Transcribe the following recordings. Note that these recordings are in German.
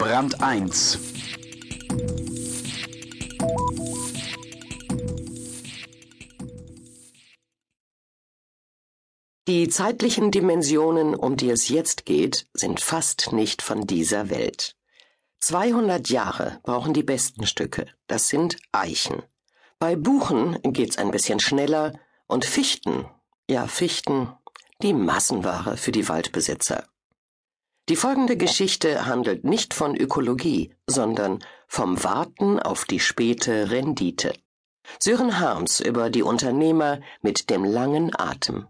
Brand 1 Die zeitlichen Dimensionen, um die es jetzt geht, sind fast nicht von dieser Welt. 200 Jahre brauchen die besten Stücke, das sind Eichen. Bei Buchen geht's ein bisschen schneller und Fichten, ja Fichten, die Massenware für die Waldbesitzer. Die folgende Geschichte handelt nicht von Ökologie, sondern vom Warten auf die späte Rendite. Sören Harms über die Unternehmer mit dem langen Atem.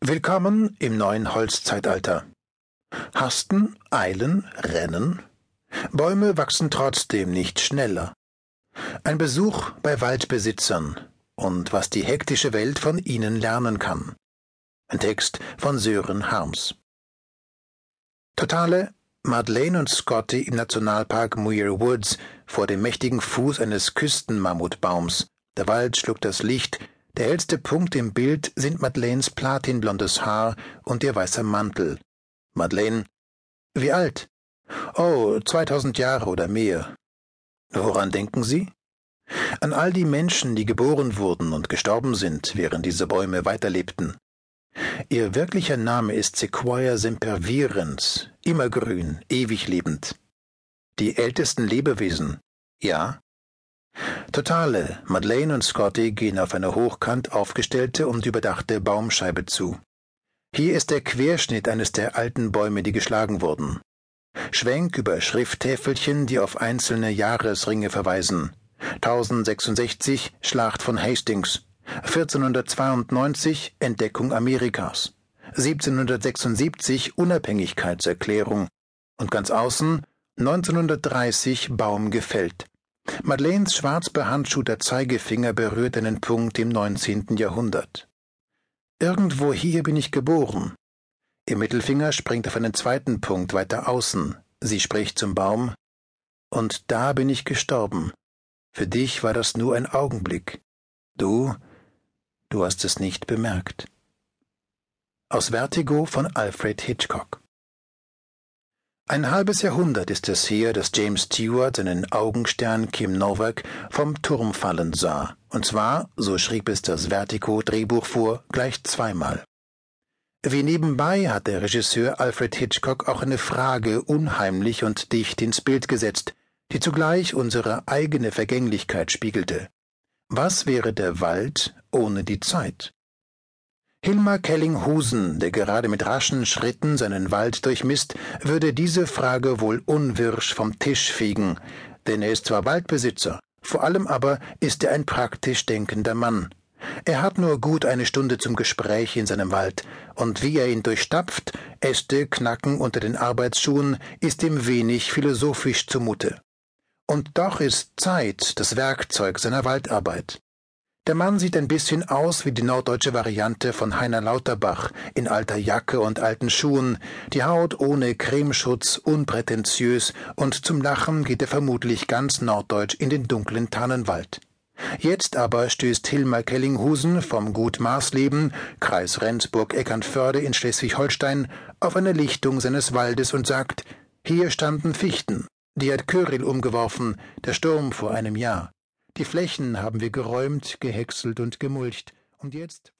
Willkommen im neuen Holzzeitalter. Hasten, eilen, rennen. Bäume wachsen trotzdem nicht schneller. Ein Besuch bei Waldbesitzern und was die hektische Welt von ihnen lernen kann. Ein Text von Sören Harms. Totale Madeleine und Scotty im Nationalpark Muir Woods vor dem mächtigen Fuß eines Küstenmammutbaums. Der Wald schluckt das Licht, der hellste Punkt im Bild sind Madeleines platinblondes Haar und ihr weißer Mantel. Madeleine, wie alt? Oh, zweitausend Jahre oder mehr. Woran denken Sie? An all die Menschen, die geboren wurden und gestorben sind, während diese Bäume weiterlebten. Ihr wirklicher Name ist Sequoia sempervirens, immergrün, ewig lebend. Die ältesten Lebewesen, ja, Totale, Madeleine und Scotty gehen auf eine hochkant aufgestellte und überdachte Baumscheibe zu. Hier ist der Querschnitt eines der alten Bäume, die geschlagen wurden. Schwenk über Schrifttäfelchen, die auf einzelne Jahresringe verweisen. 1066 Schlacht von Hastings, 1492 Entdeckung Amerikas, 1776 Unabhängigkeitserklärung und ganz außen 1930 Baum gefällt. Madeleines schwarz behandschuhter Zeigefinger berührt einen Punkt im neunzehnten Jahrhundert. Irgendwo hier bin ich geboren. Ihr Mittelfinger springt auf einen zweiten Punkt weiter außen. Sie spricht zum Baum. Und da bin ich gestorben. Für dich war das nur ein Augenblick. Du, du hast es nicht bemerkt. Aus Vertigo von Alfred Hitchcock ein halbes Jahrhundert ist es her, dass James Stewart seinen Augenstern Kim Novak vom Turm fallen sah, und zwar, so schrieb es das Vertigo-Drehbuch vor, gleich zweimal. Wie nebenbei hat der Regisseur Alfred Hitchcock auch eine Frage unheimlich und dicht ins Bild gesetzt, die zugleich unsere eigene Vergänglichkeit spiegelte. Was wäre der Wald ohne die Zeit? Hilmar Kellinghusen, der gerade mit raschen Schritten seinen Wald durchmisst, würde diese Frage wohl unwirsch vom Tisch fegen, denn er ist zwar Waldbesitzer, vor allem aber ist er ein praktisch denkender Mann. Er hat nur gut eine Stunde zum Gespräch in seinem Wald, und wie er ihn durchstapft, Äste knacken unter den Arbeitsschuhen, ist ihm wenig philosophisch zumute. Und doch ist Zeit das Werkzeug seiner Waldarbeit. Der Mann sieht ein bisschen aus wie die norddeutsche Variante von Heiner Lauterbach in alter Jacke und alten Schuhen, die Haut ohne Cremeschutz, unprätentiös, und zum Lachen geht er vermutlich ganz norddeutsch in den dunklen Tannenwald. Jetzt aber stößt Hilmar Kellinghusen vom Gut Marsleben, Kreis Rendsburg-Eckernförde in Schleswig-Holstein, auf eine Lichtung seines Waldes und sagt, hier standen Fichten, die hat Körill umgeworfen, der Sturm vor einem Jahr. Die Flächen haben wir geräumt, gehäckselt und gemulcht. Und jetzt